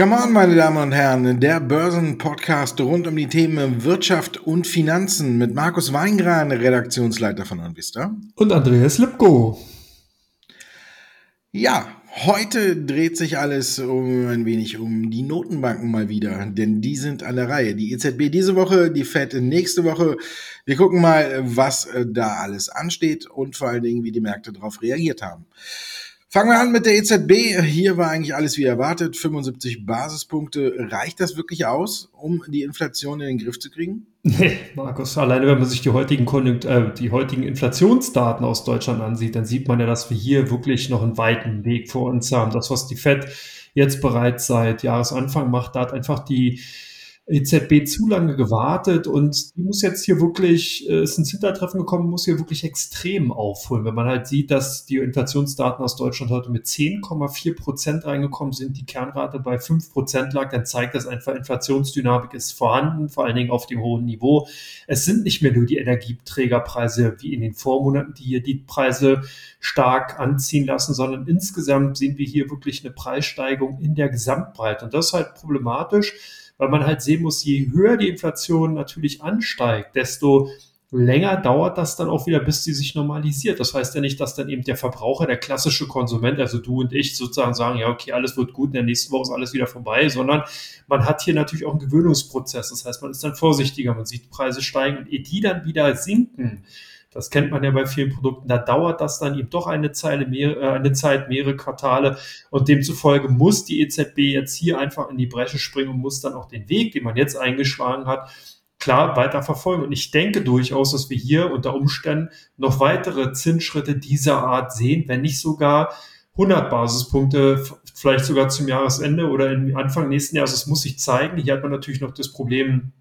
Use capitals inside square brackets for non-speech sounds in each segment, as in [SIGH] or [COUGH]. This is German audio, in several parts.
Come on, meine Damen und Herren, der Börsenpodcast rund um die Themen Wirtschaft und Finanzen mit Markus Weingran, Redaktionsleiter von Onvista. Und Andreas Lipko. Ja, heute dreht sich alles um ein wenig um die Notenbanken mal wieder, denn die sind an der Reihe. Die EZB diese Woche, die FED nächste Woche. Wir gucken mal, was da alles ansteht und vor allen Dingen, wie die Märkte darauf reagiert haben. Fangen wir an mit der EZB. Hier war eigentlich alles wie erwartet. 75 Basispunkte. Reicht das wirklich aus, um die Inflation in den Griff zu kriegen? Nee, Markus, alleine wenn man sich die heutigen, Konjunkt äh, die heutigen Inflationsdaten aus Deutschland ansieht, dann sieht man ja, dass wir hier wirklich noch einen weiten Weg vor uns haben. Das, was die FED jetzt bereits seit Jahresanfang macht, da hat einfach die EZB zu lange gewartet und die muss jetzt hier wirklich, äh, ist ins Hintertreffen gekommen, muss hier wirklich extrem aufholen. Wenn man halt sieht, dass die Inflationsdaten aus Deutschland heute mit 10,4 Prozent reingekommen sind, die Kernrate bei 5 Prozent lag, dann zeigt das einfach, Inflationsdynamik ist vorhanden, vor allen Dingen auf dem hohen Niveau. Es sind nicht mehr nur die Energieträgerpreise wie in den Vormonaten, die hier die Preise stark anziehen lassen, sondern insgesamt sehen wir hier wirklich eine Preissteigerung in der Gesamtbreite. Und das ist halt problematisch weil man halt sehen muss, je höher die Inflation natürlich ansteigt, desto länger dauert das dann auch wieder, bis sie sich normalisiert. Das heißt ja nicht, dass dann eben der Verbraucher, der klassische Konsument, also du und ich sozusagen sagen, ja, okay, alles wird gut, in der nächsten Woche ist alles wieder vorbei, sondern man hat hier natürlich auch einen Gewöhnungsprozess. Das heißt, man ist dann vorsichtiger, man sieht Preise steigen und ehe die dann wieder sinken, das kennt man ja bei vielen Produkten. Da dauert das dann eben doch eine, Zeile, mehr, äh, eine Zeit, mehrere Quartale. Und demzufolge muss die EZB jetzt hier einfach in die Bresche springen und muss dann auch den Weg, den man jetzt eingeschlagen hat, klar weiter verfolgen. Und ich denke durchaus, dass wir hier unter Umständen noch weitere Zinsschritte dieser Art sehen, wenn nicht sogar 100 Basispunkte, vielleicht sogar zum Jahresende oder Anfang nächsten Jahres. Das muss sich zeigen. Hier hat man natürlich noch das Problem,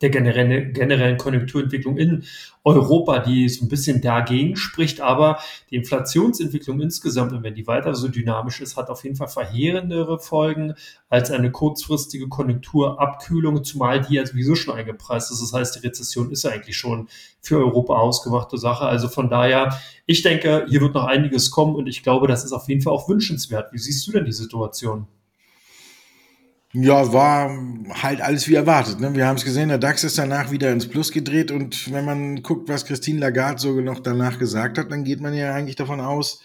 der generellen, generellen Konjunkturentwicklung in Europa, die so ein bisschen dagegen spricht. Aber die Inflationsentwicklung insgesamt, und wenn die weiter so dynamisch ist, hat auf jeden Fall verheerendere Folgen als eine kurzfristige Konjunkturabkühlung, zumal die ja sowieso schon eingepreist ist. Das heißt, die Rezession ist ja eigentlich schon für Europa ausgemachte Sache. Also von daher, ich denke, hier wird noch einiges kommen und ich glaube, das ist auf jeden Fall auch wünschenswert. Wie siehst du denn die Situation? Ja, war halt alles wie erwartet. Ne? Wir haben es gesehen, der DAX ist danach wieder ins Plus gedreht und wenn man guckt, was Christine Lagarde so noch danach gesagt hat, dann geht man ja eigentlich davon aus,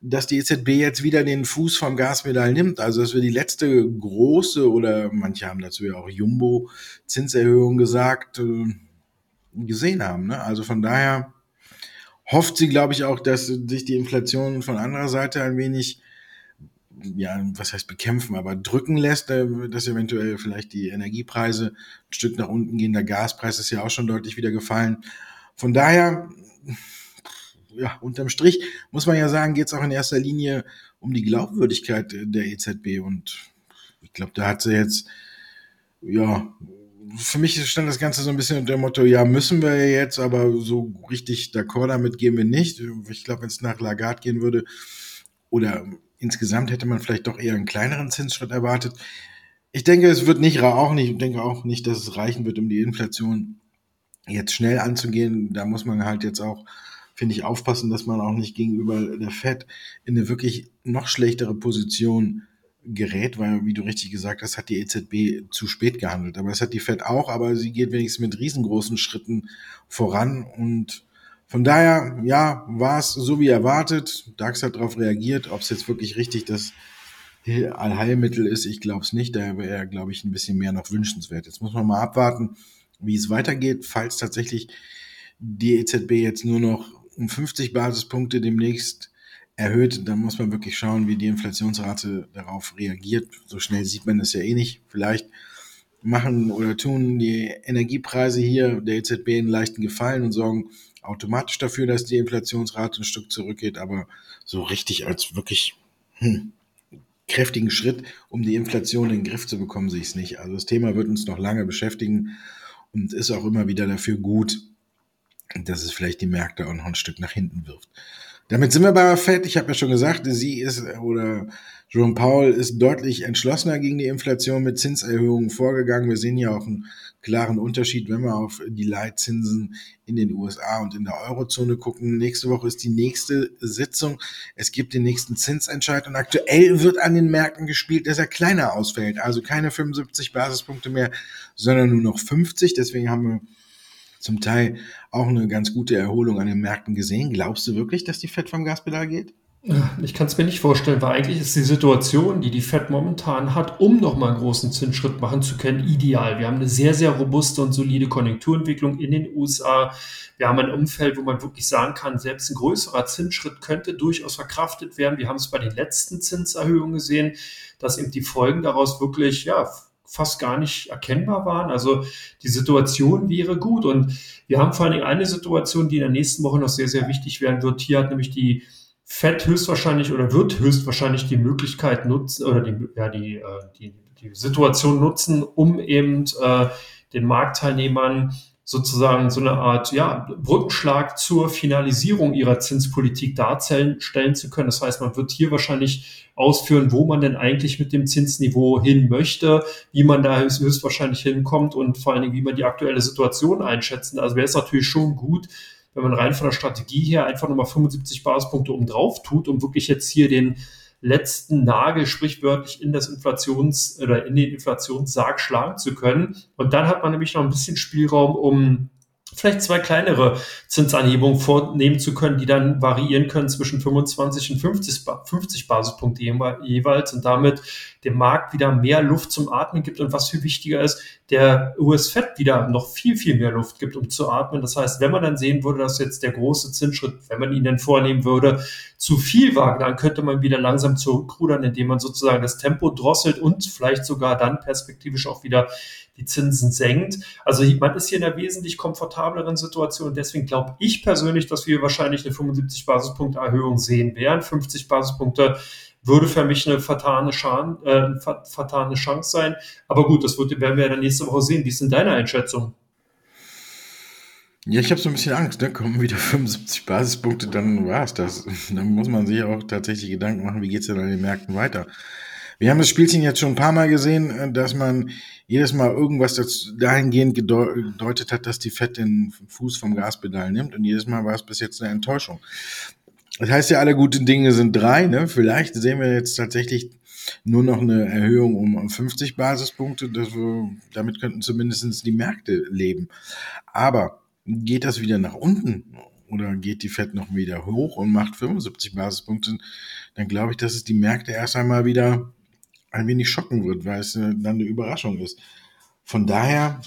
dass die EZB jetzt wieder den Fuß vom Gaspedal nimmt. Also dass wir die letzte große oder manche haben dazu ja auch Jumbo Zinserhöhung gesagt, äh, gesehen haben. Ne? Also von daher hofft sie, glaube ich, auch, dass sich die Inflation von anderer Seite ein wenig ja, was heißt bekämpfen, aber drücken lässt, äh, dass eventuell vielleicht die Energiepreise ein Stück nach unten gehen. Der Gaspreis ist ja auch schon deutlich wieder gefallen. Von daher, ja, unterm Strich muss man ja sagen, geht es auch in erster Linie um die Glaubwürdigkeit der EZB und ich glaube, da hat sie jetzt, ja, für mich stand das Ganze so ein bisschen unter dem Motto, ja, müssen wir jetzt, aber so richtig d'accord damit gehen wir nicht. Ich glaube, wenn es nach Lagarde gehen würde, oder Insgesamt hätte man vielleicht doch eher einen kleineren Zinsschritt erwartet. Ich denke, es wird nicht auch nicht, ich denke auch nicht, dass es reichen wird, um die Inflation jetzt schnell anzugehen. Da muss man halt jetzt auch, finde ich, aufpassen, dass man auch nicht gegenüber der Fed in eine wirklich noch schlechtere Position gerät, weil, wie du richtig gesagt hast, hat die EZB zu spät gehandelt. Aber es hat die Fed auch, aber sie geht wenigstens mit riesengroßen Schritten voran und von daher, ja, war es so wie erwartet. DAX hat darauf reagiert. Ob es jetzt wirklich richtig das Allheilmittel ist, ich glaube es nicht. Da wäre, glaube ich, ein bisschen mehr noch wünschenswert. Jetzt muss man mal abwarten, wie es weitergeht, falls tatsächlich die EZB jetzt nur noch um 50 Basispunkte demnächst erhöht, dann muss man wirklich schauen, wie die Inflationsrate darauf reagiert. So schnell sieht man das ja eh nicht. Vielleicht machen oder tun die Energiepreise hier der EZB einen leichten Gefallen und sorgen automatisch dafür, dass die Inflationsrate ein Stück zurückgeht, aber so richtig als wirklich hm, kräftigen Schritt, um die Inflation in den Griff zu bekommen, sehe ich es nicht. Also das Thema wird uns noch lange beschäftigen und ist auch immer wieder dafür gut, dass es vielleicht die Märkte auch noch ein Stück nach hinten wirft. Damit sind wir bei Fed. Ich habe ja schon gesagt, sie ist oder Jerome Powell ist deutlich entschlossener gegen die Inflation mit Zinserhöhungen vorgegangen. Wir sehen ja auch einen klaren Unterschied, wenn wir auf die Leitzinsen in den USA und in der Eurozone gucken. Nächste Woche ist die nächste Sitzung. Es gibt den nächsten Zinsentscheid und aktuell wird an den Märkten gespielt, dass er kleiner ausfällt. Also keine 75 Basispunkte mehr, sondern nur noch 50. Deswegen haben wir zum Teil auch eine ganz gute Erholung an den Märkten gesehen. Glaubst du wirklich, dass die Fed vom Gaspedal geht? Ich kann es mir nicht vorstellen, weil eigentlich ist die Situation, die die Fed momentan hat, um nochmal einen großen Zinsschritt machen zu können, ideal. Wir haben eine sehr, sehr robuste und solide Konjunkturentwicklung in den USA. Wir haben ein Umfeld, wo man wirklich sagen kann, selbst ein größerer Zinsschritt könnte durchaus verkraftet werden. Wir haben es bei den letzten Zinserhöhungen gesehen, dass eben die Folgen daraus wirklich, ja, fast gar nicht erkennbar waren. Also die Situation wäre gut. Und wir haben vor allen Dingen eine Situation, die in der nächsten Woche noch sehr, sehr wichtig werden wird. Hier hat nämlich die Fed höchstwahrscheinlich oder wird höchstwahrscheinlich die Möglichkeit nutzen oder die, ja, die, äh, die, die Situation nutzen, um eben äh, den Marktteilnehmern sozusagen so eine Art ja, Brückenschlag zur Finalisierung ihrer Zinspolitik darstellen zu können. Das heißt, man wird hier wahrscheinlich ausführen, wo man denn eigentlich mit dem Zinsniveau hin möchte, wie man da höchstwahrscheinlich hinkommt und vor allen Dingen, wie man die aktuelle Situation einschätzen. Also wäre es natürlich schon gut, wenn man rein von der Strategie her einfach nochmal 75 Basispunkte um drauf tut, um wirklich jetzt hier den letzten Nagel sprichwörtlich in das Inflations- oder in den Inflationssarg schlagen zu können. Und dann hat man nämlich noch ein bisschen Spielraum, um vielleicht zwei kleinere Zinsanhebungen vornehmen zu können, die dann variieren können zwischen 25 und 50, 50 Basispunkte jeweils und damit dem Markt wieder mehr Luft zum Atmen gibt und was viel wichtiger ist, der US-Fed wieder noch viel, viel mehr Luft gibt, um zu atmen. Das heißt, wenn man dann sehen würde, dass jetzt der große Zinsschritt, wenn man ihn denn vornehmen würde, zu viel war, dann könnte man wieder langsam zurückrudern, indem man sozusagen das Tempo drosselt und vielleicht sogar dann perspektivisch auch wieder die Zinsen senkt. Also man ist hier in einer wesentlich komfortableren Situation. Deswegen glaube ich persönlich, dass wir wahrscheinlich eine 75 Basispunkte Erhöhung sehen werden. 50 Basispunkte würde für mich eine vertane, Schan, äh, vertane Chance sein. Aber gut, das wird, werden wir dann nächste Woche sehen. Wie ist denn deine Einschätzung? Ja, ich habe so ein bisschen Angst. Ne? Kommen wieder 75 Basispunkte, dann war es das. [LAUGHS] Dann muss man sich auch tatsächlich Gedanken machen, wie geht es denn an den Märkten weiter. Wir haben das Spielchen jetzt schon ein paar Mal gesehen, äh, dass man jedes Mal irgendwas dahingehend gedeutet hat, dass die Fett den Fuß vom Gaspedal nimmt und jedes Mal war es bis jetzt eine Enttäuschung. Das heißt ja, alle guten Dinge sind drei. Ne? Vielleicht sehen wir jetzt tatsächlich nur noch eine Erhöhung um 50 Basispunkte. Wir, damit könnten zumindest die Märkte leben. Aber geht das wieder nach unten oder geht die Fed noch wieder hoch und macht 75 Basispunkte, dann glaube ich, dass es die Märkte erst einmal wieder ein wenig schocken wird, weil es äh, dann eine Überraschung ist. Von daher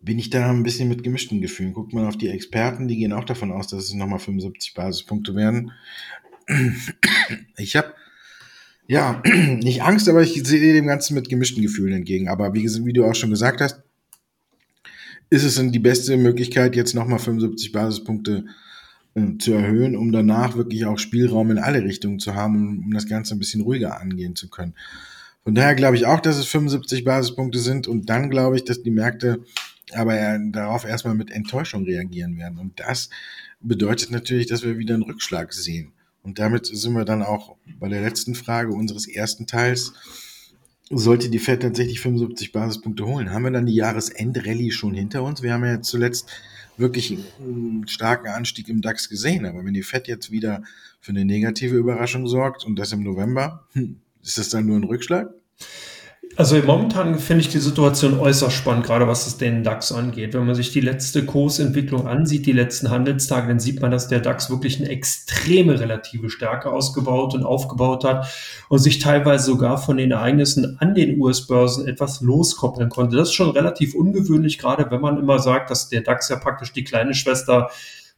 bin ich da ein bisschen mit gemischten Gefühlen. Guckt man auf die Experten, die gehen auch davon aus, dass es nochmal 75 Basispunkte werden. Ich habe ja [CLEARS THROAT] nicht Angst, aber ich sehe dem Ganzen mit gemischten Gefühlen entgegen. Aber wie, wie du auch schon gesagt hast, ist es die beste Möglichkeit, jetzt nochmal 75 Basispunkte äh, zu erhöhen, um danach wirklich auch Spielraum in alle Richtungen zu haben, um, um das Ganze ein bisschen ruhiger angehen zu können. Von daher glaube ich auch, dass es 75 Basispunkte sind und dann glaube ich, dass die Märkte aber darauf erstmal mit Enttäuschung reagieren werden. Und das bedeutet natürlich, dass wir wieder einen Rückschlag sehen. Und damit sind wir dann auch bei der letzten Frage unseres ersten Teils. Sollte die Fed tatsächlich 75 Basispunkte holen, haben wir dann die Jahresendrallye schon hinter uns? Wir haben ja zuletzt wirklich einen starken Anstieg im DAX gesehen. Aber wenn die Fed jetzt wieder für eine negative Überraschung sorgt und das im November, hm, ist das dann nur ein Rückschlag? Also momentan finde ich die Situation äußerst spannend, gerade was es den DAX angeht. Wenn man sich die letzte Kursentwicklung ansieht, die letzten Handelstage, dann sieht man, dass der DAX wirklich eine extreme relative Stärke ausgebaut und aufgebaut hat und sich teilweise sogar von den Ereignissen an den US-Börsen etwas loskoppeln konnte. Das ist schon relativ ungewöhnlich, gerade wenn man immer sagt, dass der DAX ja praktisch die kleine Schwester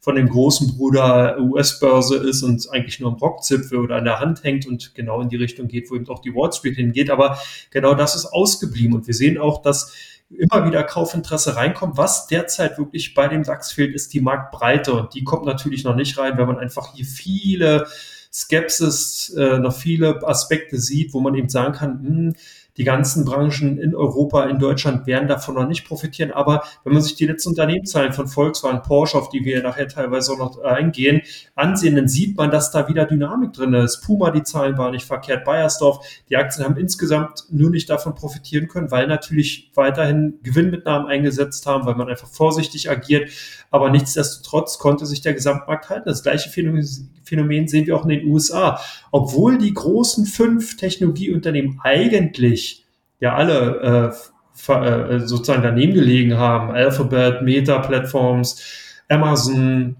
von dem großen Bruder US-Börse ist und eigentlich nur am Rockzipfel oder an der Hand hängt und genau in die Richtung geht, wo eben auch die Wall Street hingeht. Aber genau das ist ausgeblieben. Und wir sehen auch, dass immer wieder Kaufinteresse reinkommt. Was derzeit wirklich bei dem DAX fehlt, ist die Marktbreite. Und die kommt natürlich noch nicht rein, wenn man einfach hier viele Skepsis, äh, noch viele Aspekte sieht, wo man eben sagen kann, mh, hm, Die ganzen Branchen in Europa, in Deutschland werden davon noch nicht profitieren. Aber wenn man sich die letzten Unternehmenszahlen von Volkswagen, Porsche, auf die wir nachher teilweise auch noch eingehen, ansehen, dann sieht man, dass da wieder Dynamik drin ist. Puma, die Zahlen waren nicht verkehrt. Bayersdorf, die Aktien haben insgesamt nur nicht davon profitieren können, weil natürlich weiterhin Gewinnmitnahmen eingesetzt haben, weil man einfach vorsichtig agiert. Aber nichtsdestotrotz konnte sich der Gesamtmarkt halten. Das gleiche Phänomen sehen wir auch in den USA. Obwohl die großen fünf Technologieunternehmen eigentlich ja alle äh, äh, sozusagen daneben gelegen haben, Alphabet, Meta Platforms, Amazon,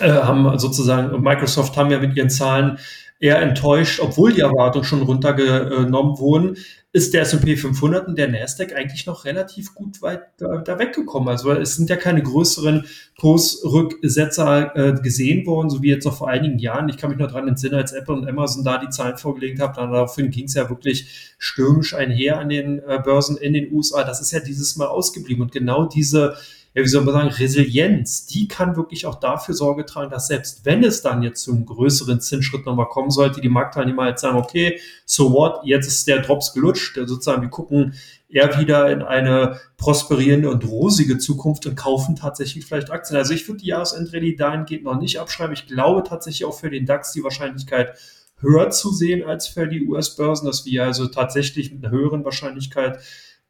äh, haben sozusagen, Microsoft haben ja mit ihren Zahlen eher enttäuscht, obwohl die Erwartungen schon runtergenommen wurden, ist der S&P 500 und der Nasdaq eigentlich noch relativ gut weit da, da weggekommen. Also es sind ja keine größeren Kursrücksetzer äh, gesehen worden, so wie jetzt noch vor einigen Jahren. Ich kann mich noch dran entsinnen, als Apple und Amazon da die Zahlen vorgelegt haben, daraufhin ging es ja wirklich stürmisch einher an den äh, Börsen in den USA. Das ist ja dieses Mal ausgeblieben und genau diese ja, wie soll man sagen, Resilienz, die kann wirklich auch dafür Sorge tragen, dass selbst wenn es dann jetzt zum größeren Zinsschritt nochmal kommen sollte, die Marktteilnehmer jetzt sagen, okay, so what, jetzt ist der Drops gelutscht, sozusagen, wir gucken eher wieder in eine prosperierende und rosige Zukunft und kaufen tatsächlich vielleicht Aktien. Also ich würde die Jahresendrallye dahingehend noch nicht abschreiben. Ich glaube tatsächlich auch für den DAX die Wahrscheinlichkeit höher zu sehen als für die US-Börsen, dass wir also tatsächlich mit einer höheren Wahrscheinlichkeit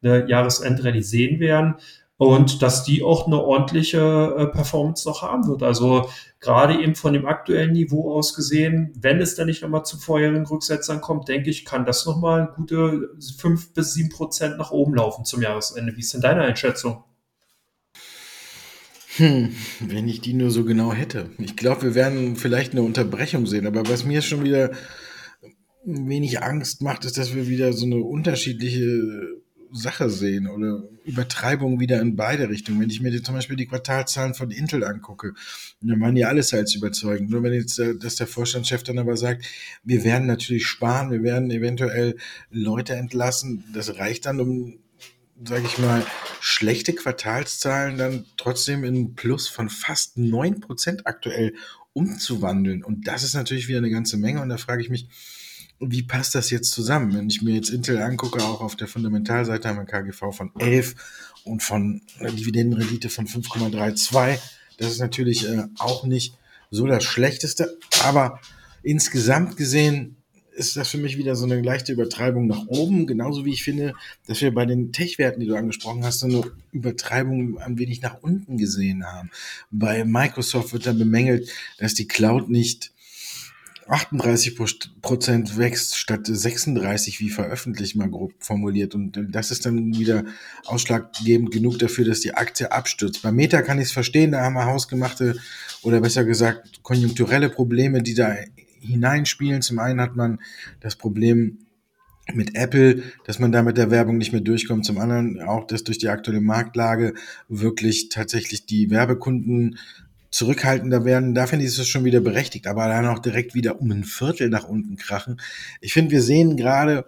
eine Jahresendrallye sehen werden und dass die auch eine ordentliche äh, Performance noch haben wird. Also gerade eben von dem aktuellen Niveau aus gesehen, wenn es dann nicht nochmal zu vorherigen Rücksetzern kommt, denke ich, kann das nochmal gute fünf bis sieben Prozent nach oben laufen zum Jahresende. Wie ist denn deine Einschätzung? Hm, wenn ich die nur so genau hätte. Ich glaube, wir werden vielleicht eine Unterbrechung sehen, aber was mir schon wieder wenig Angst macht, ist, dass wir wieder so eine unterschiedliche Sache sehen oder Übertreibung wieder in beide Richtungen. Wenn ich mir zum Beispiel die Quartalzahlen von Intel angucke, dann waren die alles als überzeugend. Nur wenn jetzt äh, dass der Vorstandschef dann aber sagt, wir werden natürlich sparen, wir werden eventuell Leute entlassen, das reicht dann, um sage ich mal, schlechte Quartalszahlen dann trotzdem in Plus von fast neun Prozent aktuell umzuwandeln. Und das ist natürlich wieder eine ganze Menge. Und da frage ich mich, wie passt das jetzt zusammen? Wenn ich mir jetzt Intel angucke, auch auf der Fundamentalseite haben wir KGV von 11 und von einer Dividendenrendite von 5,32. Das ist natürlich äh, auch nicht so das Schlechteste, aber insgesamt gesehen ist das für mich wieder so eine leichte Übertreibung nach oben, genauso wie ich finde, dass wir bei den Tech-Werten, die du angesprochen hast, so eine Übertreibung ein wenig nach unten gesehen haben. Bei Microsoft wird dann bemängelt, dass die Cloud nicht 38 Prozent wächst statt 36, wie veröffentlicht mal grob formuliert. Und das ist dann wieder ausschlaggebend genug dafür, dass die Aktie abstürzt. Bei Meta kann ich es verstehen, da haben wir hausgemachte oder besser gesagt konjunkturelle Probleme, die da hineinspielen. Zum einen hat man das Problem mit Apple, dass man da mit der Werbung nicht mehr durchkommt. Zum anderen auch, dass durch die aktuelle Marktlage wirklich tatsächlich die Werbekunden zurückhaltender werden, da finde ich es schon wieder berechtigt, aber dann auch direkt wieder um ein Viertel nach unten krachen. Ich finde, wir sehen gerade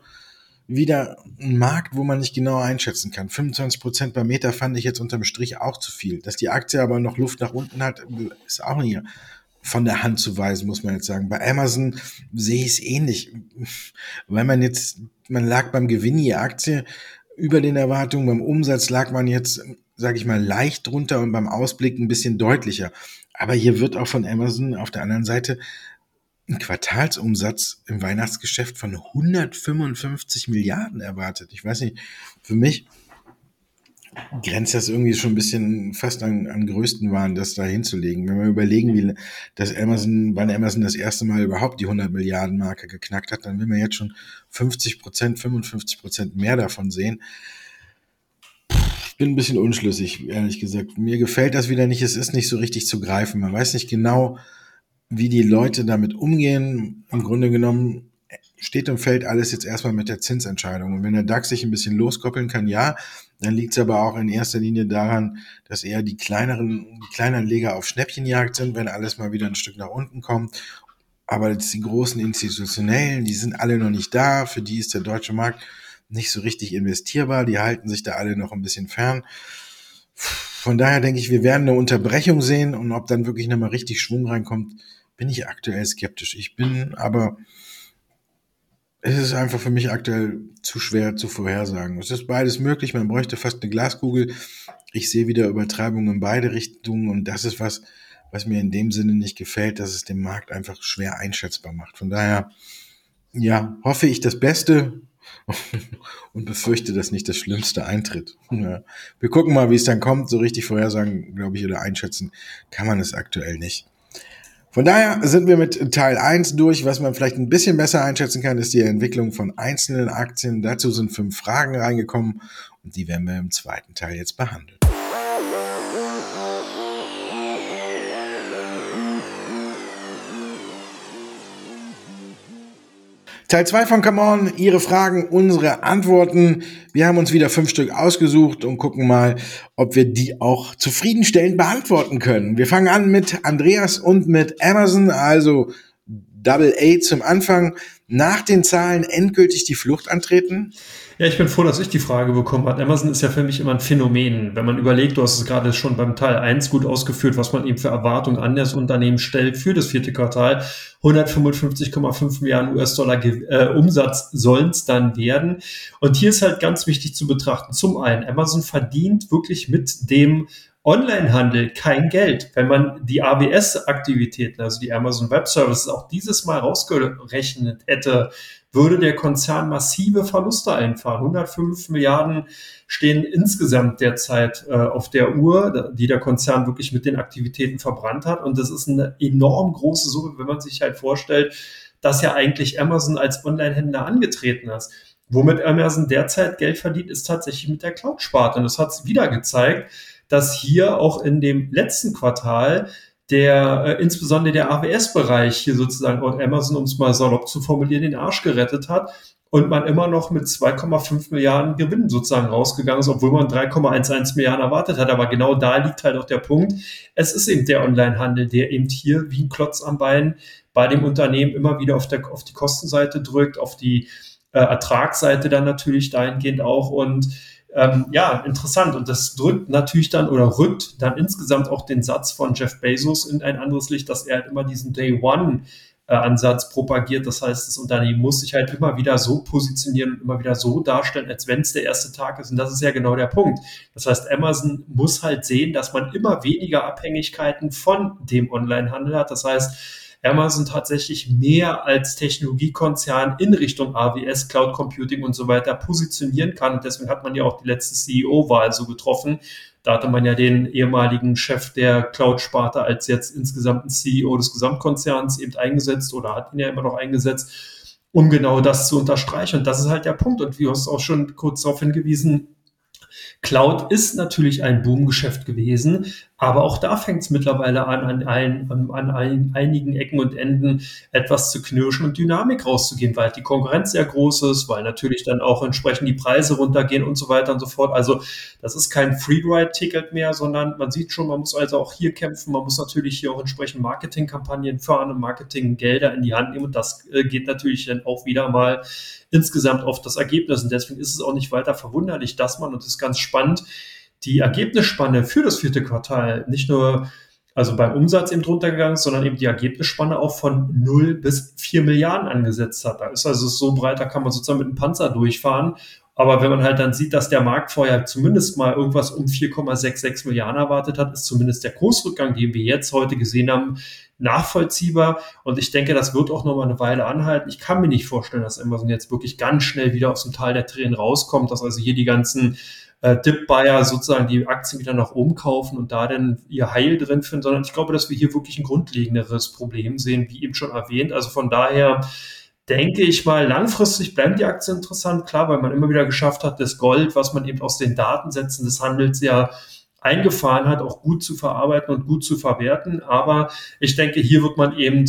wieder einen Markt, wo man nicht genau einschätzen kann. 25 Prozent bei Meta fand ich jetzt unterm Strich auch zu viel. Dass die Aktie aber noch Luft nach unten hat, ist auch nicht von der Hand zu weisen, muss man jetzt sagen. Bei Amazon sehe ich es ähnlich, weil man jetzt, man lag beim Gewinn je Aktie über den Erwartungen, beim Umsatz lag man jetzt sage ich mal, leicht drunter und beim Ausblick ein bisschen deutlicher. Aber hier wird auch von Amazon auf der anderen Seite ein Quartalsumsatz im Weihnachtsgeschäft von 155 Milliarden erwartet. Ich weiß nicht, für mich grenzt das irgendwie schon ein bisschen fast an, an größten Waren, das da hinzulegen. Wenn wir überlegen, wie das Amazon, wann Amazon das erste Mal überhaupt die 100 Milliarden Marke geknackt hat, dann will man jetzt schon 50 Prozent, 55 Prozent mehr davon sehen bin ein bisschen unschlüssig, ehrlich gesagt. Mir gefällt das wieder nicht. Es ist nicht so richtig zu greifen. Man weiß nicht genau, wie die Leute damit umgehen. Im Grunde genommen steht und fällt alles jetzt erstmal mit der Zinsentscheidung. Und wenn der DAX sich ein bisschen loskoppeln kann, ja, dann liegt es aber auch in erster Linie daran, dass eher die kleineren, die Kleinanleger auf Schnäppchenjagd sind, wenn alles mal wieder ein Stück nach unten kommt. Aber jetzt die großen Institutionellen, die sind alle noch nicht da. Für die ist der deutsche Markt nicht so richtig investierbar. Die halten sich da alle noch ein bisschen fern. Von daher denke ich, wir werden eine Unterbrechung sehen und ob dann wirklich nochmal richtig Schwung reinkommt, bin ich aktuell skeptisch. Ich bin aber es ist einfach für mich aktuell zu schwer zu vorhersagen. Es ist beides möglich, man bräuchte fast eine Glaskugel. Ich sehe wieder Übertreibungen in beide Richtungen und das ist was, was mir in dem Sinne nicht gefällt, dass es den Markt einfach schwer einschätzbar macht. Von daher, ja, hoffe ich das Beste [LAUGHS] und befürchte, dass nicht das Schlimmste eintritt. Ja. Wir gucken mal, wie es dann kommt. So richtig vorhersagen, glaube ich, oder einschätzen kann man es aktuell nicht. Von daher sind wir mit Teil 1 durch. Was man vielleicht ein bisschen besser einschätzen kann, ist die Entwicklung von einzelnen Aktien. Dazu sind fünf Fragen reingekommen und die werden wir im zweiten Teil jetzt behandeln. Teil 2 von Come On, Ihre Fragen, unsere Antworten. Wir haben uns wieder fünf Stück ausgesucht und gucken mal, ob wir die auch zufriedenstellend beantworten können. Wir fangen an mit Andreas und mit Amazon, also Double A zum Anfang. Nach den Zahlen endgültig die Flucht antreten? Ja, ich bin froh, dass ich die Frage bekommen habe. Amazon ist ja für mich immer ein Phänomen. Wenn man überlegt, du hast es gerade schon beim Teil 1 gut ausgeführt, was man eben für Erwartungen an das Unternehmen stellt für das vierte Quartal. 155,5 Milliarden US-Dollar äh, Umsatz sollen es dann werden. Und hier ist halt ganz wichtig zu betrachten. Zum einen, Amazon verdient wirklich mit dem Onlinehandel kein Geld. Wenn man die AWS-Aktivitäten, also die Amazon Web Services, auch dieses Mal rausgerechnet hätte, würde der Konzern massive Verluste einfahren. 105 Milliarden stehen insgesamt derzeit äh, auf der Uhr, die der Konzern wirklich mit den Aktivitäten verbrannt hat. Und das ist eine enorm große Summe, wenn man sich halt vorstellt, dass ja eigentlich Amazon als Online-Händler angetreten ist. Womit Amazon derzeit Geld verdient, ist tatsächlich mit der Cloud-Sparte. Und das hat es wieder gezeigt, dass hier auch in dem letzten Quartal der äh, insbesondere der AWS-Bereich hier sozusagen und Amazon, um es mal salopp zu formulieren, den Arsch gerettet hat und man immer noch mit 2,5 Milliarden Gewinn sozusagen rausgegangen ist, obwohl man 3,11 Milliarden erwartet hat. Aber genau da liegt halt auch der Punkt. Es ist eben der Onlinehandel, der eben hier wie ein Klotz am Bein bei dem Unternehmen immer wieder auf, der, auf die Kostenseite drückt, auf die äh, Ertragsseite dann natürlich dahingehend auch und ähm, ja, interessant. Und das drückt natürlich dann oder rückt dann insgesamt auch den Satz von Jeff Bezos in ein anderes Licht, dass er halt immer diesen Day One äh, Ansatz propagiert. Das heißt, das Unternehmen muss sich halt immer wieder so positionieren und immer wieder so darstellen, als wenn es der erste Tag ist. Und das ist ja genau der Punkt. Das heißt, Amazon muss halt sehen, dass man immer weniger Abhängigkeiten von dem Onlinehandel hat. Das heißt, Amazon tatsächlich mehr als Technologiekonzern in Richtung AWS, Cloud Computing und so weiter positionieren kann. Und deswegen hat man ja auch die letzte CEO-Wahl so getroffen. Da hatte man ja den ehemaligen Chef der Cloud-Sparte als jetzt insgesamt CEO des Gesamtkonzerns eben eingesetzt oder hat ihn ja immer noch eingesetzt, um genau das zu unterstreichen. Und das ist halt der Punkt. Und wie hast auch schon kurz darauf hingewiesen, Cloud ist natürlich ein Boomgeschäft gewesen, aber auch da fängt es mittlerweile an, an, ein, an, an ein, einigen Ecken und Enden etwas zu knirschen und Dynamik rauszugehen, weil die Konkurrenz sehr groß ist, weil natürlich dann auch entsprechend die Preise runtergehen und so weiter und so fort. Also das ist kein Freeride-Ticket mehr, sondern man sieht schon, man muss also auch hier kämpfen, man muss natürlich hier auch entsprechend Marketingkampagnen fahren und Marketinggelder in die Hand nehmen und das äh, geht natürlich dann auch wieder mal insgesamt auf das Ergebnis und deswegen ist es auch nicht weiter verwunderlich, dass man, und das ist ganz spannend, die Ergebnisspanne für das vierte Quartal nicht nur also beim Umsatz eben drunter gegangen ist, sondern eben die Ergebnisspanne auch von 0 bis 4 Milliarden angesetzt hat. Da ist also so breit, da kann man sozusagen mit einem Panzer durchfahren. Aber wenn man halt dann sieht, dass der Markt vorher zumindest mal irgendwas um 4,66 Milliarden erwartet hat, ist zumindest der Kursrückgang, den wir jetzt heute gesehen haben, nachvollziehbar. Und ich denke, das wird auch noch mal eine Weile anhalten. Ich kann mir nicht vorstellen, dass Amazon jetzt wirklich ganz schnell wieder aus dem Tal der Tränen rauskommt, dass also hier die ganzen äh, Dip-Buyer sozusagen die Aktien wieder nach oben kaufen und da dann ihr Heil drin finden, sondern ich glaube, dass wir hier wirklich ein grundlegenderes Problem sehen, wie eben schon erwähnt. Also von daher denke ich mal, langfristig bleiben die Aktien interessant, klar, weil man immer wieder geschafft hat, das Gold, was man eben aus den Datensätzen des Handels ja eingefahren hat, auch gut zu verarbeiten und gut zu verwerten. Aber ich denke, hier wird man eben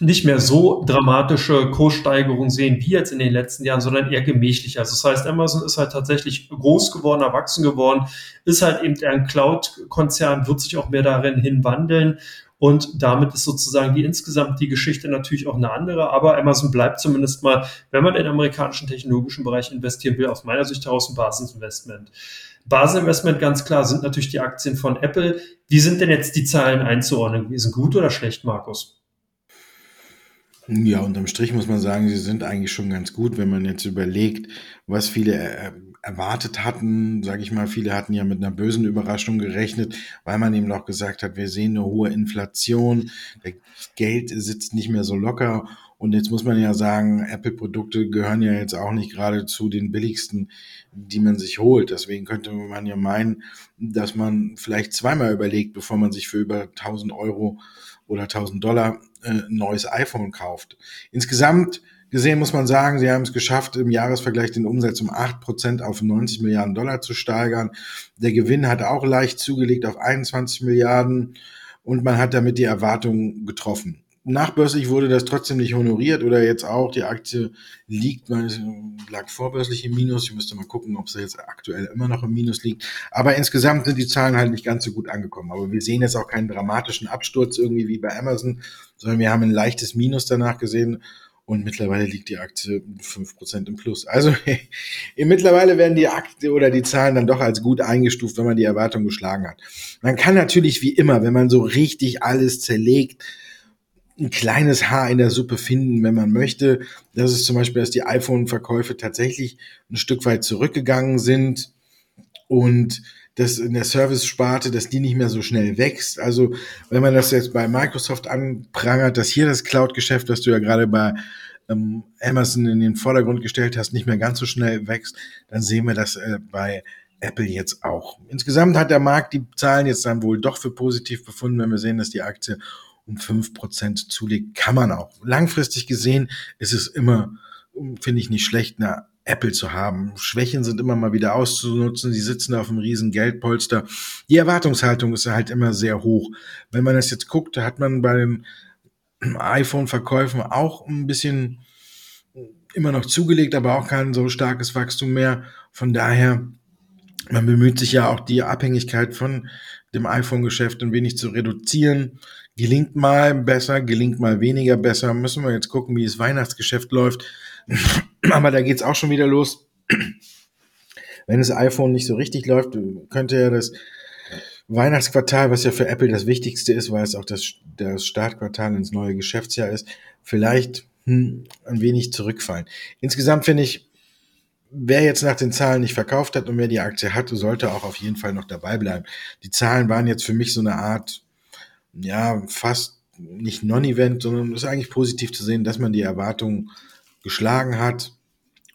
nicht mehr so dramatische Kurssteigerungen sehen wie jetzt in den letzten Jahren, sondern eher gemächlicher. Also das heißt, Amazon ist halt tatsächlich groß geworden, erwachsen geworden, ist halt eben ein Cloud-Konzern, wird sich auch mehr darin hinwandeln. Und damit ist sozusagen die insgesamt die Geschichte natürlich auch eine andere. Aber Amazon bleibt zumindest mal, wenn man in den amerikanischen technologischen Bereich investieren will, aus meiner Sicht heraus ein Basisinvestment. Basisinvestment ganz klar sind natürlich die Aktien von Apple. Wie sind denn jetzt die Zahlen einzuordnen gewesen? Gut oder schlecht, Markus? Ja, unterm Strich muss man sagen, sie sind eigentlich schon ganz gut, wenn man jetzt überlegt, was viele äh, erwartet hatten. Sage ich mal, viele hatten ja mit einer bösen Überraschung gerechnet, weil man eben noch gesagt hat, wir sehen eine hohe Inflation, Geld sitzt nicht mehr so locker. Und jetzt muss man ja sagen, Apple-Produkte gehören ja jetzt auch nicht gerade zu den billigsten, die man sich holt. Deswegen könnte man ja meinen, dass man vielleicht zweimal überlegt, bevor man sich für über 1000 Euro oder 1000 Dollar äh, ein neues iPhone kauft. Insgesamt gesehen muss man sagen, sie haben es geschafft, im Jahresvergleich den Umsatz um 8% auf 90 Milliarden Dollar zu steigern. Der Gewinn hat auch leicht zugelegt auf 21 Milliarden und man hat damit die Erwartungen getroffen nachbörslich wurde das trotzdem nicht honoriert oder jetzt auch. Die Aktie liegt, lag vorbörslich im Minus. Ich müsste mal gucken, ob sie jetzt aktuell immer noch im Minus liegt. Aber insgesamt sind die Zahlen halt nicht ganz so gut angekommen. Aber wir sehen jetzt auch keinen dramatischen Absturz irgendwie wie bei Amazon, sondern wir haben ein leichtes Minus danach gesehen. Und mittlerweile liegt die Aktie fünf Prozent im Plus. Also [LAUGHS] mittlerweile werden die Aktie oder die Zahlen dann doch als gut eingestuft, wenn man die Erwartung geschlagen hat. Man kann natürlich wie immer, wenn man so richtig alles zerlegt, ein kleines Haar in der Suppe finden, wenn man möchte. Das ist zum Beispiel, dass die iPhone-Verkäufe tatsächlich ein Stück weit zurückgegangen sind und dass in der Service-Sparte, dass die nicht mehr so schnell wächst. Also wenn man das jetzt bei Microsoft anprangert, dass hier das Cloud-Geschäft, das du ja gerade bei ähm, Amazon in den Vordergrund gestellt hast, nicht mehr ganz so schnell wächst, dann sehen wir das äh, bei Apple jetzt auch. Insgesamt hat der Markt die Zahlen jetzt dann wohl doch für positiv befunden, wenn wir sehen, dass die Aktie um fünf Prozent zulegt, kann man auch. Langfristig gesehen ist es immer, finde ich nicht schlecht, eine Apple zu haben. Schwächen sind immer mal wieder auszunutzen. Sie sitzen auf einem riesen Geldpolster. Die Erwartungshaltung ist halt immer sehr hoch. Wenn man das jetzt guckt, hat man bei den iPhone-Verkäufen auch ein bisschen immer noch zugelegt, aber auch kein so starkes Wachstum mehr. Von daher, man bemüht sich ja auch die Abhängigkeit von dem iPhone-Geschäft ein wenig zu reduzieren. Gelingt mal besser, gelingt mal weniger besser. Müssen wir jetzt gucken, wie das Weihnachtsgeschäft läuft. [CLEARS THROAT] Aber da geht's auch schon wieder los. [CLEARS THROAT] Wenn das iPhone nicht so richtig läuft, könnte ja das Weihnachtsquartal, was ja für Apple das Wichtigste ist, weil es auch das, das Startquartal ins neue Geschäftsjahr ist, vielleicht hm, ein wenig zurückfallen. Insgesamt finde ich, wer jetzt nach den Zahlen nicht verkauft hat und wer die Aktie hat, sollte auch auf jeden Fall noch dabei bleiben. Die Zahlen waren jetzt für mich so eine Art ja, fast nicht Non-Event, sondern es ist eigentlich positiv zu sehen, dass man die Erwartungen geschlagen hat.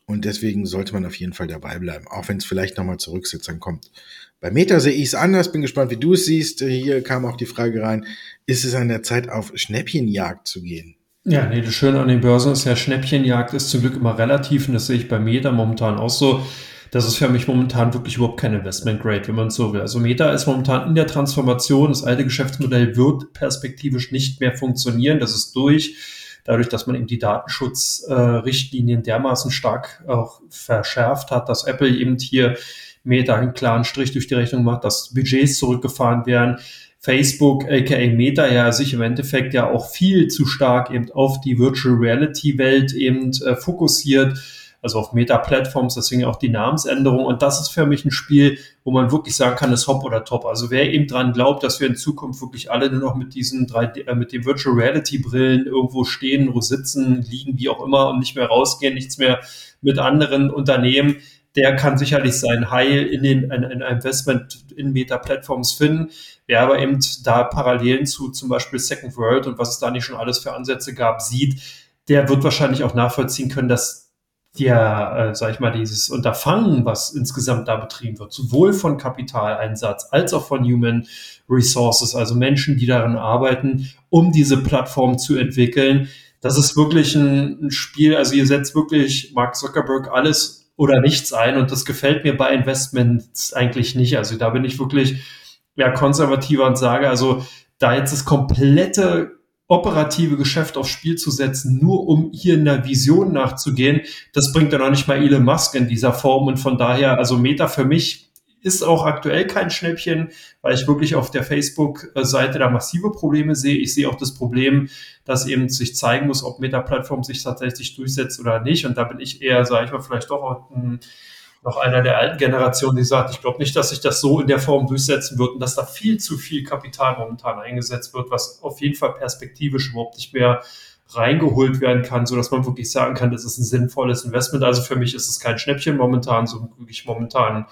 Und deswegen sollte man auf jeden Fall dabei bleiben, auch wenn es vielleicht nochmal zurücksitzern kommt. Bei Meta sehe ich es anders, bin gespannt, wie du es siehst. Hier kam auch die Frage rein, ist es an der Zeit, auf Schnäppchenjagd zu gehen? Ja, nee, das Schöne an den Börsen ist ja, Schnäppchenjagd ist zum Glück immer relativ und das sehe ich bei Meta momentan auch so das ist für mich momentan wirklich überhaupt kein Investment Grade, wenn man so will. Also Meta ist momentan in der Transformation. Das alte Geschäftsmodell wird perspektivisch nicht mehr funktionieren. Das ist durch. Dadurch, dass man eben die Datenschutzrichtlinien dermaßen stark auch verschärft hat, dass Apple eben hier Meta einen klaren Strich durch die Rechnung macht, dass Budgets zurückgefahren werden. Facebook, aka Meta, ja sich im Endeffekt ja auch viel zu stark eben auf die Virtual Reality Welt eben äh, fokussiert also auf Meta-Plattforms, deswegen auch die Namensänderung. Und das ist für mich ein Spiel, wo man wirklich sagen kann, ist hopp oder top. Also wer eben dran glaubt, dass wir in Zukunft wirklich alle nur noch mit diesen drei, äh, mit den Virtual Reality Brillen irgendwo stehen, sitzen, liegen, wie auch immer und nicht mehr rausgehen, nichts mehr mit anderen Unternehmen, der kann sicherlich sein Heil in den in, in Investment in Meta-Plattforms finden. Wer aber eben da Parallelen zu zum Beispiel Second World und was es da nicht schon alles für Ansätze gab, sieht, der wird wahrscheinlich auch nachvollziehen können, dass der, äh, sag ich mal, dieses Unterfangen, was insgesamt da betrieben wird, sowohl von Kapitaleinsatz als auch von Human Resources, also Menschen, die daran arbeiten, um diese Plattform zu entwickeln. Das ist wirklich ein, ein Spiel, also ihr setzt wirklich Mark Zuckerberg alles oder nichts ein und das gefällt mir bei Investments eigentlich nicht. Also da bin ich wirklich ja, konservativer und sage, also da jetzt das komplette operative Geschäft aufs Spiel zu setzen, nur um hier in der Vision nachzugehen, das bringt dann auch nicht mal Elon Musk in dieser Form. Und von daher, also Meta für mich ist auch aktuell kein Schnäppchen, weil ich wirklich auf der Facebook-Seite da massive Probleme sehe. Ich sehe auch das Problem, dass eben sich zeigen muss, ob Meta-Plattform sich tatsächlich durchsetzt oder nicht. Und da bin ich eher, sage ich mal, vielleicht doch ein noch einer der alten Generationen, die sagt, ich glaube nicht, dass sich das so in der Form durchsetzen wird und dass da viel zu viel Kapital momentan eingesetzt wird, was auf jeden Fall perspektivisch überhaupt nicht mehr reingeholt werden kann, so dass man wirklich sagen kann, das ist ein sinnvolles Investment. Also für mich ist es kein Schnäppchen momentan, so wirklich momentan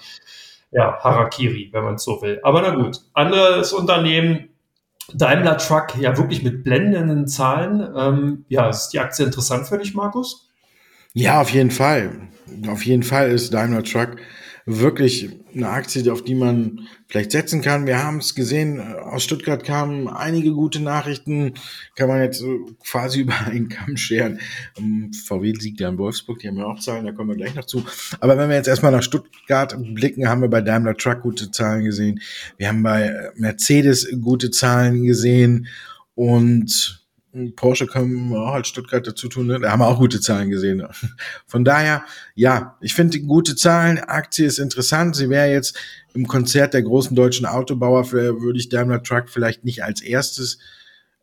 ja, Harakiri, wenn man es so will. Aber na gut, anderes Unternehmen, Daimler Truck, ja wirklich mit blendenden Zahlen. Ähm, ja, ist die Aktie interessant für dich, Markus? Ja, auf jeden Fall. Auf jeden Fall ist Daimler Truck wirklich eine Aktie, auf die man vielleicht setzen kann. Wir haben es gesehen, aus Stuttgart kamen einige gute Nachrichten, kann man jetzt quasi [LAUGHS] über einen Kamm scheren. Ähm, VW siegt ja in Wolfsburg, die haben ja auch Zahlen, da kommen wir gleich noch zu. Aber wenn wir jetzt erstmal nach Stuttgart blicken, haben wir bei Daimler Truck gute Zahlen gesehen. Wir haben bei Mercedes gute Zahlen gesehen und Porsche können auch als Stuttgart dazu tun, ne? da haben wir auch gute Zahlen gesehen. [LAUGHS] Von daher, ja, ich finde gute Zahlen, Aktie ist interessant. Sie wäre jetzt im Konzert der großen deutschen Autobauer, würde ich Daimler Truck vielleicht nicht als erstes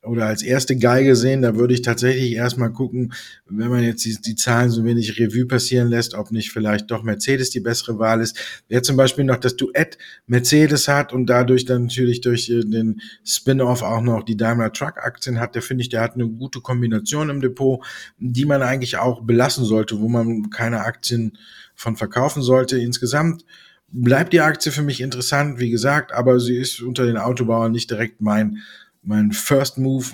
oder als erste Geige sehen, da würde ich tatsächlich erstmal gucken, wenn man jetzt die, die, Zahlen so wenig Revue passieren lässt, ob nicht vielleicht doch Mercedes die bessere Wahl ist. Wer zum Beispiel noch das Duett Mercedes hat und dadurch dann natürlich durch äh, den Spin-off auch noch die Daimler Truck Aktien hat, der finde ich, der hat eine gute Kombination im Depot, die man eigentlich auch belassen sollte, wo man keine Aktien von verkaufen sollte. Insgesamt bleibt die Aktie für mich interessant, wie gesagt, aber sie ist unter den Autobauern nicht direkt mein mein First Move,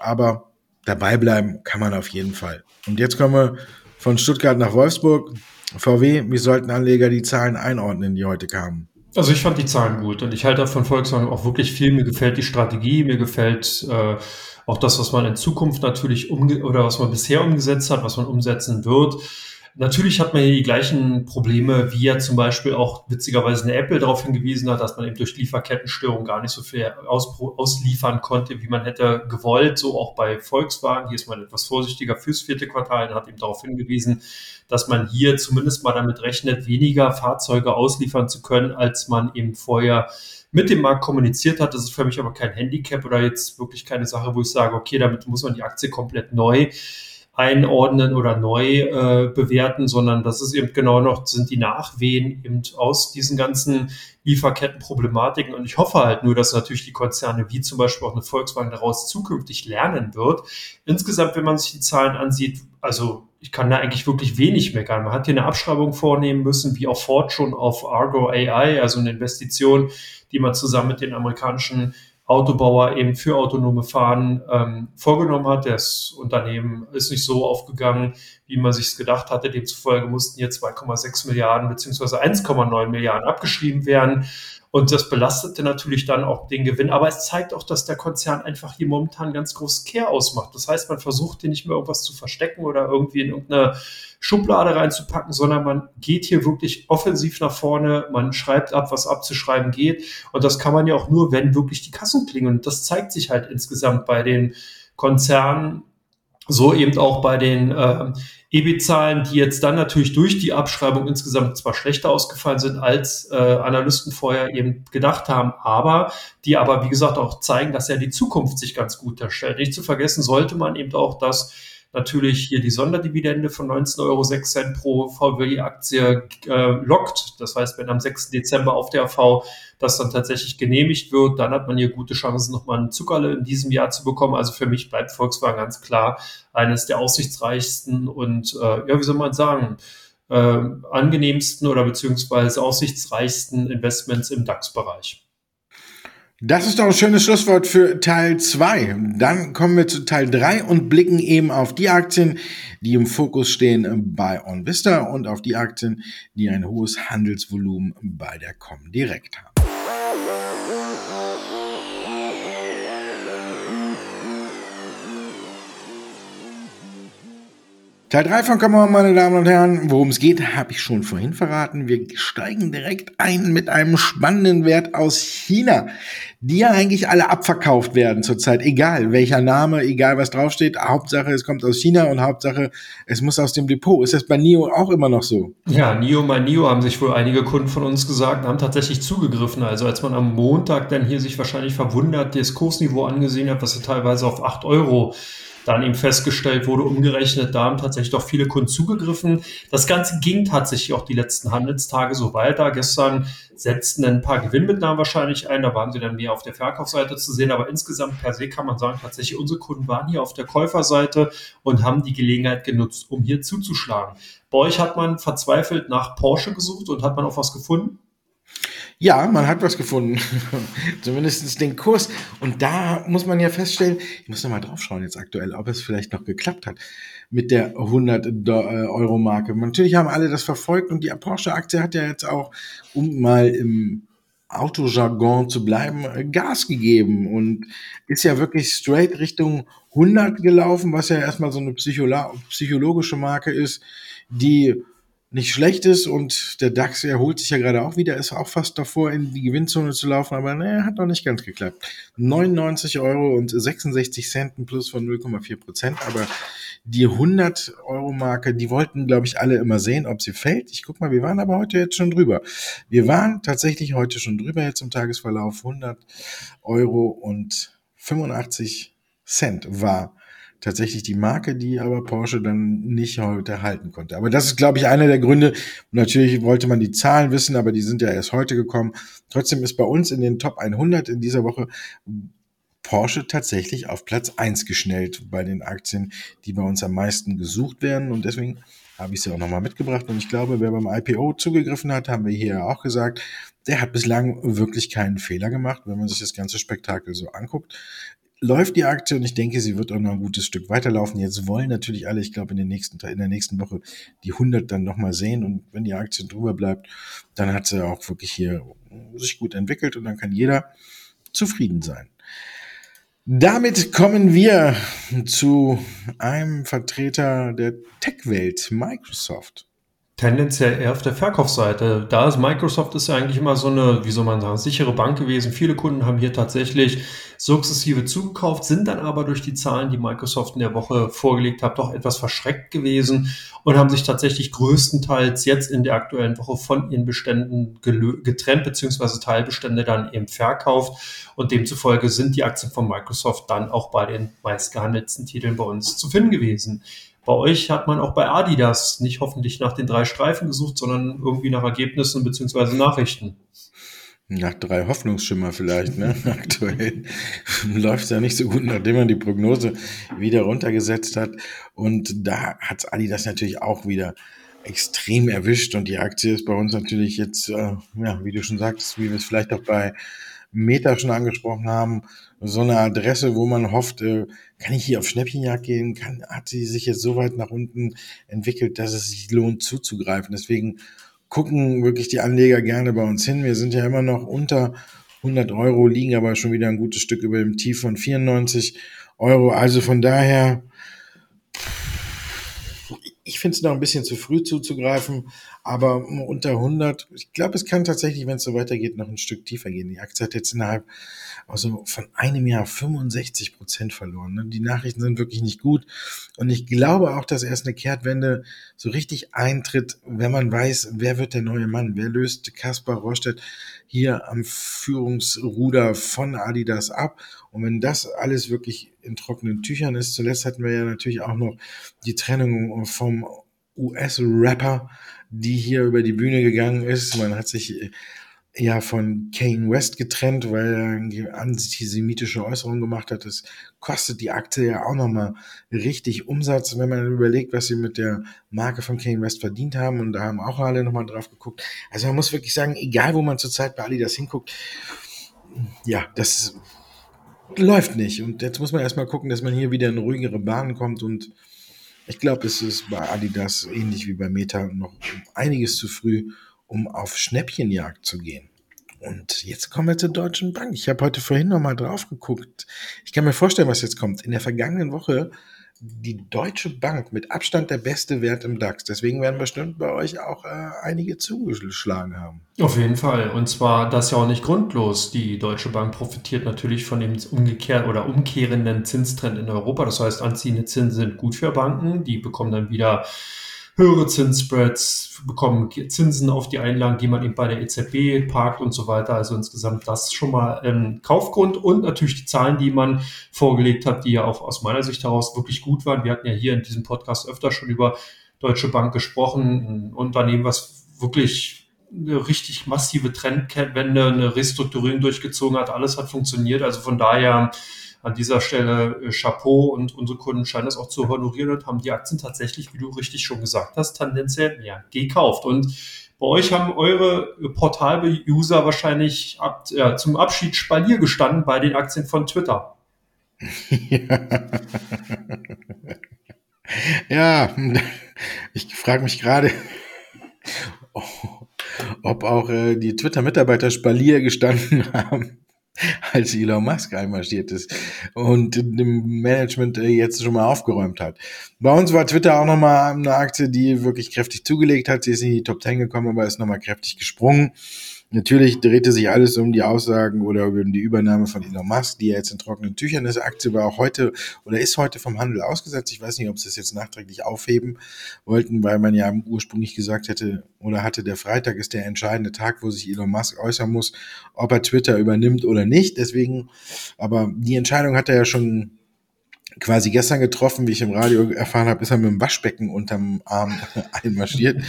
aber dabei bleiben kann man auf jeden Fall. Und jetzt kommen wir von Stuttgart nach Wolfsburg. VW, wie sollten Anleger die Zahlen einordnen, die heute kamen? Also ich fand die Zahlen gut und ich halte von Volkswagen auch wirklich viel. Mir gefällt die Strategie, mir gefällt äh, auch das, was man in Zukunft natürlich umge oder was man bisher umgesetzt hat, was man umsetzen wird. Natürlich hat man hier die gleichen Probleme, wie ja zum Beispiel auch witzigerweise eine Apple darauf hingewiesen hat, dass man eben durch Lieferkettenstörungen gar nicht so viel aus, ausliefern konnte, wie man hätte gewollt. So auch bei Volkswagen. Hier ist man etwas vorsichtiger fürs vierte Quartal und hat eben darauf hingewiesen, dass man hier zumindest mal damit rechnet, weniger Fahrzeuge ausliefern zu können, als man eben vorher mit dem Markt kommuniziert hat. Das ist für mich aber kein Handicap oder jetzt wirklich keine Sache, wo ich sage, okay, damit muss man die Aktie komplett neu einordnen oder neu äh, bewerten, sondern das ist eben genau noch, sind die Nachwehen eben aus diesen ganzen Lieferkettenproblematiken. Und ich hoffe halt nur, dass natürlich die Konzerne wie zum Beispiel auch eine Volkswagen daraus zukünftig lernen wird. Insgesamt, wenn man sich die Zahlen ansieht, also ich kann da eigentlich wirklich wenig meckern. Man hat hier eine Abschreibung vornehmen müssen, wie auch Ford schon auf Argo AI, also eine Investition, die man zusammen mit den amerikanischen Autobauer eben für autonome Fahren ähm, vorgenommen hat. Das Unternehmen ist nicht so aufgegangen, wie man sich es gedacht hatte. Demzufolge mussten hier 2,6 Milliarden beziehungsweise 1,9 Milliarden abgeschrieben werden. Und das belastete natürlich dann auch den Gewinn. Aber es zeigt auch, dass der Konzern einfach hier momentan ganz groß Care ausmacht. Das heißt, man versucht hier nicht mehr irgendwas zu verstecken oder irgendwie in irgendeine Schublade reinzupacken, sondern man geht hier wirklich offensiv nach vorne. Man schreibt ab, was abzuschreiben geht. Und das kann man ja auch nur, wenn wirklich die Kassen klingen. Und das zeigt sich halt insgesamt bei den Konzernen so eben auch bei den äh, EBIT-Zahlen, die jetzt dann natürlich durch die Abschreibung insgesamt zwar schlechter ausgefallen sind, als äh, Analysten vorher eben gedacht haben, aber die aber, wie gesagt, auch zeigen, dass ja die Zukunft sich ganz gut darstellt. Nicht zu vergessen sollte man eben auch, dass natürlich hier die Sonderdividende von 19,06 Euro pro VW-Aktie äh, lockt. Das heißt, wenn am 6. Dezember auf der AV das dann tatsächlich genehmigt wird, dann hat man hier gute Chancen, nochmal einen Zuckerle in diesem Jahr zu bekommen. Also für mich bleibt Volkswagen ganz klar eines der aussichtsreichsten und, äh, ja, wie soll man sagen, äh, angenehmsten oder beziehungsweise aussichtsreichsten Investments im DAX-Bereich. Das ist doch ein schönes Schlusswort für Teil 2. Dann kommen wir zu Teil 3 und blicken eben auf die Aktien, die im Fokus stehen bei OnVista und auf die Aktien, die ein hohes Handelsvolumen bei der Comdirect haben. Teil 3 von On, meine Damen und Herren. Worum es geht, habe ich schon vorhin verraten. Wir steigen direkt ein mit einem spannenden Wert aus China, die ja eigentlich alle abverkauft werden zurzeit. Egal welcher Name, egal was draufsteht. Hauptsache, es kommt aus China und Hauptsache, es muss aus dem Depot. Ist das bei NIO auch immer noch so? Ja, NIO bei NIO haben sich wohl einige Kunden von uns gesagt, haben tatsächlich zugegriffen. Also als man am Montag dann hier sich wahrscheinlich verwundert das Kursniveau angesehen hat, was sie teilweise auf 8 Euro dann eben festgestellt wurde, umgerechnet, da haben tatsächlich doch viele Kunden zugegriffen. Das Ganze ging tatsächlich auch die letzten Handelstage so weiter. Gestern setzten ein paar Gewinnmitnahmen wahrscheinlich ein, da waren sie dann mehr auf der Verkaufsseite zu sehen, aber insgesamt per se kann man sagen, tatsächlich unsere Kunden waren hier auf der Käuferseite und haben die Gelegenheit genutzt, um hier zuzuschlagen. Bei euch hat man verzweifelt nach Porsche gesucht und hat man auch was gefunden? Ja, man hat was gefunden. [LAUGHS] Zumindest den Kurs. Und da muss man ja feststellen, ich muss noch mal drauf schauen jetzt aktuell, ob es vielleicht noch geklappt hat mit der 100 äh, Euro Marke. Natürlich haben alle das verfolgt und die Porsche Aktie hat ja jetzt auch, um mal im Autojargon zu bleiben, Gas gegeben und ist ja wirklich straight Richtung 100 gelaufen, was ja erstmal so eine psychologische Marke ist, die nicht schlecht ist und der DAX erholt sich ja gerade auch wieder, ist auch fast davor, in die Gewinnzone zu laufen, aber ne, hat noch nicht ganz geklappt. 99 Euro und 66 Cent, Plus von 0,4 Prozent, aber die 100 Euro Marke, die wollten, glaube ich, alle immer sehen, ob sie fällt. Ich guck mal, wir waren aber heute jetzt schon drüber. Wir waren tatsächlich heute schon drüber jetzt im Tagesverlauf. 100 Euro und 85 Cent war tatsächlich die Marke, die aber Porsche dann nicht heute halten konnte. Aber das ist, glaube ich, einer der Gründe. Natürlich wollte man die Zahlen wissen, aber die sind ja erst heute gekommen. Trotzdem ist bei uns in den Top 100 in dieser Woche Porsche tatsächlich auf Platz 1 geschnellt bei den Aktien, die bei uns am meisten gesucht werden. Und deswegen habe ich sie auch nochmal mitgebracht. Und ich glaube, wer beim IPO zugegriffen hat, haben wir hier auch gesagt, der hat bislang wirklich keinen Fehler gemacht, wenn man sich das ganze Spektakel so anguckt läuft die Aktie und ich denke, sie wird auch noch ein gutes Stück weiterlaufen. Jetzt wollen natürlich alle, ich glaube, in, den nächsten, in der nächsten Woche die 100 dann nochmal sehen und wenn die Aktie drüber bleibt, dann hat sie auch wirklich hier sich gut entwickelt und dann kann jeder zufrieden sein. Damit kommen wir zu einem Vertreter der Tech-Welt, Microsoft tendenziell eher auf der Verkaufsseite. Da ist Microsoft ist ja eigentlich immer so eine, wie soll man sagen, sichere Bank gewesen. Viele Kunden haben hier tatsächlich sukzessive zugekauft, sind dann aber durch die Zahlen, die Microsoft in der Woche vorgelegt hat, doch etwas verschreckt gewesen und haben sich tatsächlich größtenteils jetzt in der aktuellen Woche von ihren Beständen getrennt, beziehungsweise Teilbestände dann eben verkauft. Und demzufolge sind die Aktien von Microsoft dann auch bei den meistgehandelten Titeln bei uns zu finden gewesen. Bei euch hat man auch bei Adidas nicht hoffentlich nach den drei Streifen gesucht, sondern irgendwie nach Ergebnissen bzw. Nachrichten. Nach drei Hoffnungsschimmer vielleicht, ne? [LAUGHS] Aktuell läuft es ja nicht so gut, nachdem man die Prognose wieder runtergesetzt hat. Und da hat Adidas natürlich auch wieder extrem erwischt und die Aktie ist bei uns natürlich jetzt, äh, ja, wie du schon sagst, wie wir es vielleicht auch bei Meta schon angesprochen haben, so eine Adresse, wo man hofft, äh, kann ich hier auf Schnäppchenjagd gehen? Kann, hat sie sich jetzt so weit nach unten entwickelt, dass es sich lohnt zuzugreifen? Deswegen gucken wirklich die Anleger gerne bei uns hin. Wir sind ja immer noch unter 100 Euro, liegen aber schon wieder ein gutes Stück über dem Tief von 94 Euro. Also von daher, ich finde es noch ein bisschen zu früh zuzugreifen, aber unter 100, ich glaube, es kann tatsächlich, wenn es so weitergeht, noch ein Stück tiefer gehen. Die Aktie hat jetzt innerhalb also von einem Jahr 65 Prozent verloren. Ne? Die Nachrichten sind wirklich nicht gut. Und ich glaube auch, dass erst eine Kehrtwende so richtig eintritt, wenn man weiß, wer wird der neue Mann, wer löst Kaspar Rostedt hier am Führungsruder von Adidas ab. Und wenn das alles wirklich in trockenen Tüchern ist, zuletzt hatten wir ja natürlich auch noch die Trennung vom US-Rapper, die hier über die Bühne gegangen ist. Man hat sich ja von Kane West getrennt, weil er antisemitische Äußerungen gemacht hat. Das kostet die Aktie ja auch nochmal richtig Umsatz, wenn man überlegt, was sie mit der Marke von Kane West verdient haben. Und da haben auch alle nochmal drauf geguckt. Also man muss wirklich sagen, egal wo man zurzeit bei Adidas hinguckt, ja, das läuft nicht. Und jetzt muss man erstmal gucken, dass man hier wieder in ruhigere Bahnen kommt. Und ich glaube, es ist bei Adidas ähnlich wie bei Meta noch einiges zu früh um auf Schnäppchenjagd zu gehen. Und jetzt kommen wir zur Deutschen Bank. Ich habe heute vorhin noch mal drauf geguckt. Ich kann mir vorstellen, was jetzt kommt. In der vergangenen Woche die Deutsche Bank mit Abstand der beste Wert im DAX. Deswegen werden bestimmt bei euch auch äh, einige zugeschlagen haben. Auf jeden Fall. Und zwar das ja auch nicht grundlos. Die Deutsche Bank profitiert natürlich von dem umgekehrt oder umkehrenden Zinstrend in Europa. Das heißt, anziehende Zinsen sind gut für Banken. Die bekommen dann wieder höhere Zinsspreads, bekommen Zinsen auf die Einlagen, die man eben bei der EZB parkt und so weiter. Also insgesamt das schon mal ein Kaufgrund und natürlich die Zahlen, die man vorgelegt hat, die ja auch aus meiner Sicht heraus wirklich gut waren. Wir hatten ja hier in diesem Podcast öfter schon über Deutsche Bank gesprochen, ein Unternehmen, was wirklich eine richtig massive Trendwende, eine Restrukturierung durchgezogen hat. Alles hat funktioniert. Also von daher an dieser Stelle äh, Chapeau und unsere Kunden scheinen das auch zu honorieren und haben die Aktien tatsächlich, wie du richtig schon gesagt hast, tendenziell mehr gekauft. Und bei euch haben eure Portal-User wahrscheinlich ab, ja, zum Abschied Spalier gestanden bei den Aktien von Twitter. Ja, [LAUGHS] ja ich frage mich gerade, ob auch äh, die Twitter-Mitarbeiter Spalier gestanden haben [LAUGHS] als Elon Musk einmarschiert ist und dem Management äh, jetzt schon mal aufgeräumt hat. Bei uns war Twitter auch nochmal eine Aktie, die wirklich kräftig zugelegt hat. Sie ist in die Top 10 gekommen, aber ist nochmal kräftig gesprungen. Natürlich drehte sich alles um die Aussagen oder um die Übernahme von Elon Musk, die ja jetzt in trockenen Tüchern ist. Aktie war auch heute oder ist heute vom Handel ausgesetzt. Ich weiß nicht, ob sie es jetzt nachträglich aufheben wollten, weil man ja ursprünglich gesagt hätte oder hatte, der Freitag ist der entscheidende Tag, wo sich Elon Musk äußern muss, ob er Twitter übernimmt oder nicht. Deswegen, aber die Entscheidung hat er ja schon quasi gestern getroffen, wie ich im Radio erfahren habe, ist er mit dem Waschbecken unterm Arm [LAUGHS] einmarschiert.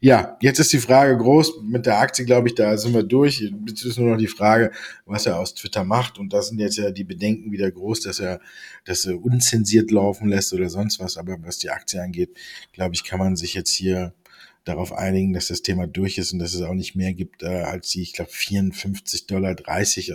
ja, jetzt ist die Frage groß. Mit der Aktie, glaube ich, da sind wir durch. Jetzt ist nur noch die Frage, was er aus Twitter macht. Und da sind jetzt ja die Bedenken wieder groß, dass er das unzensiert laufen lässt oder sonst was. Aber was die Aktie angeht, glaube ich, kann man sich jetzt hier darauf einigen, dass das Thema durch ist und dass es auch nicht mehr gibt äh, als die, ich glaube, 54,30 Dollar.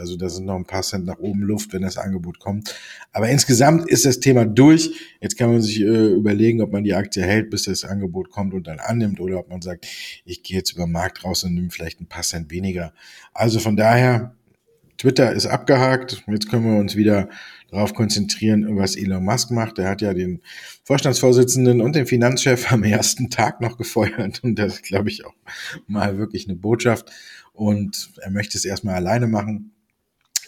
Also da sind noch ein paar Cent nach oben Luft, wenn das Angebot kommt. Aber insgesamt ist das Thema durch. Jetzt kann man sich äh, überlegen, ob man die Aktie hält, bis das Angebot kommt und dann annimmt oder ob man sagt, ich gehe jetzt über den Markt raus und nehme vielleicht ein paar Cent weniger. Also von daher, Twitter ist abgehakt. Jetzt können wir uns wieder darauf konzentrieren, was Elon Musk macht. Er hat ja den Vorstandsvorsitzenden und den Finanzchef am ersten Tag noch gefeuert. Und das ist, glaube ich, auch mal wirklich eine Botschaft. Und er möchte es erstmal alleine machen.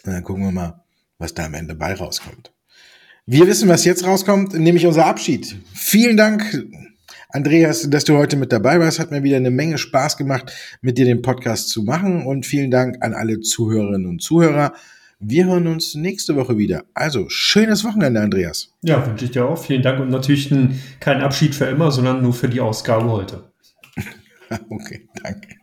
Und dann gucken wir mal, was da am Ende bei rauskommt. Wir wissen, was jetzt rauskommt, nämlich unser Abschied. Vielen Dank, Andreas, dass du heute mit dabei warst. Hat mir wieder eine Menge Spaß gemacht, mit dir den Podcast zu machen. Und vielen Dank an alle Zuhörerinnen und Zuhörer. Wir hören uns nächste Woche wieder. Also, schönes Wochenende, Andreas. Ja, wünsche ich dir auch. Vielen Dank und natürlich ein, kein Abschied für immer, sondern nur für die Ausgabe heute. [LAUGHS] okay, danke.